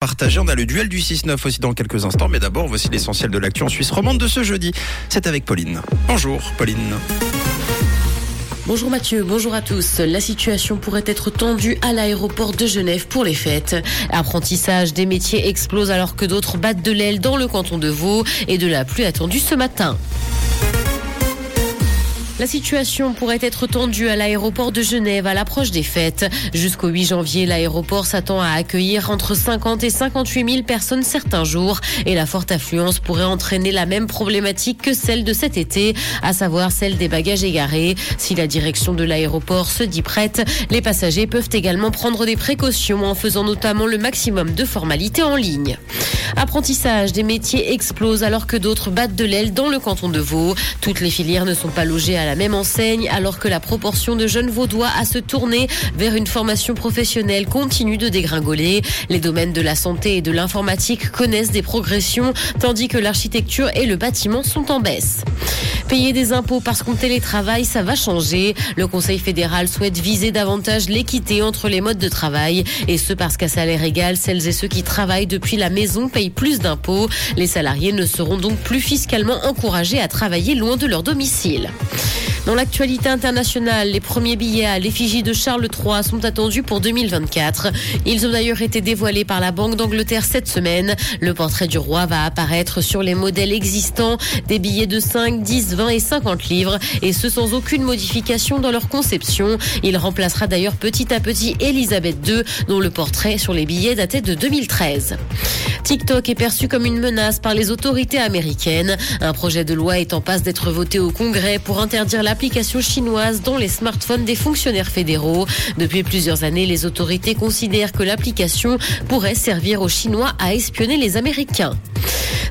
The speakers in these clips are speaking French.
partagé. On a le duel du 6-9 aussi dans quelques instants, mais d'abord voici l'essentiel de l'actu en Suisse romande de ce jeudi. C'est avec Pauline. Bonjour Pauline. Bonjour Mathieu, bonjour à tous. La situation pourrait être tendue à l'aéroport de Genève pour les fêtes. Apprentissage des métiers explose alors que d'autres battent de l'aile dans le canton de Vaud et de la pluie attendue ce matin. La situation pourrait être tendue à l'aéroport de Genève à l'approche des fêtes. Jusqu'au 8 janvier, l'aéroport s'attend à accueillir entre 50 et 58 000 personnes certains jours. Et la forte affluence pourrait entraîner la même problématique que celle de cet été, à savoir celle des bagages égarés. Si la direction de l'aéroport se dit prête, les passagers peuvent également prendre des précautions en faisant notamment le maximum de formalités en ligne. Apprentissage des métiers explose alors que d'autres battent de l'aile dans le canton de Vaud. Toutes les filières ne sont pas logées à la même enseigne alors que la proportion de jeunes vaudois à se tourner vers une formation professionnelle continue de dégringoler. Les domaines de la santé et de l'informatique connaissent des progressions tandis que l'architecture et le bâtiment sont en baisse. Payer des impôts parce qu'on télétravaille, ça va changer. Le Conseil fédéral souhaite viser davantage l'équité entre les modes de travail et ce parce qu'à salaire égal, celles et ceux qui travaillent depuis la maison payent plus d'impôts. Les salariés ne seront donc plus fiscalement encouragés à travailler loin de leur domicile. Dans l'actualité internationale, les premiers billets à l'effigie de Charles III sont attendus pour 2024. Ils ont d'ailleurs été dévoilés par la Banque d'Angleterre cette semaine. Le portrait du roi va apparaître sur les modèles existants, des billets de 5, 10, 20 et 50 livres, et ce sans aucune modification dans leur conception. Il remplacera d'ailleurs petit à petit Elisabeth II, dont le portrait sur les billets datait de 2013. TikTok est perçu comme une menace par les autorités américaines. Un projet de loi est en passe d'être voté au Congrès pour interdire l'application chinoise dans les smartphones des fonctionnaires fédéraux. Depuis plusieurs années, les autorités considèrent que l'application pourrait servir aux Chinois à espionner les Américains.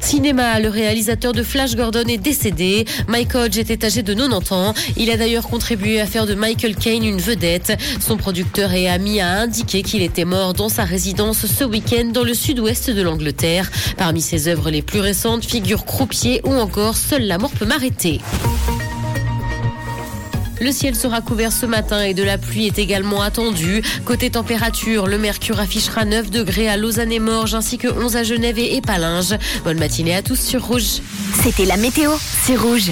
Cinéma, le réalisateur de Flash Gordon est décédé. Mike Hodge était âgé de 90 ans. Il a d'ailleurs contribué à faire de Michael Caine une vedette. Son producteur et ami a indiqué qu'il était mort dans sa résidence ce week-end dans le sud-ouest de l'Angleterre. Parmi ses œuvres les plus récentes figurent Croupier ou encore Seule la mort peut m'arrêter. Le ciel sera couvert ce matin et de la pluie est également attendue. Côté température, le mercure affichera 9 degrés à Lausanne et Morges ainsi que 11 à Genève et Épalinges. Bonne matinée à tous sur Rouge. C'était la météo, c'est Rouge.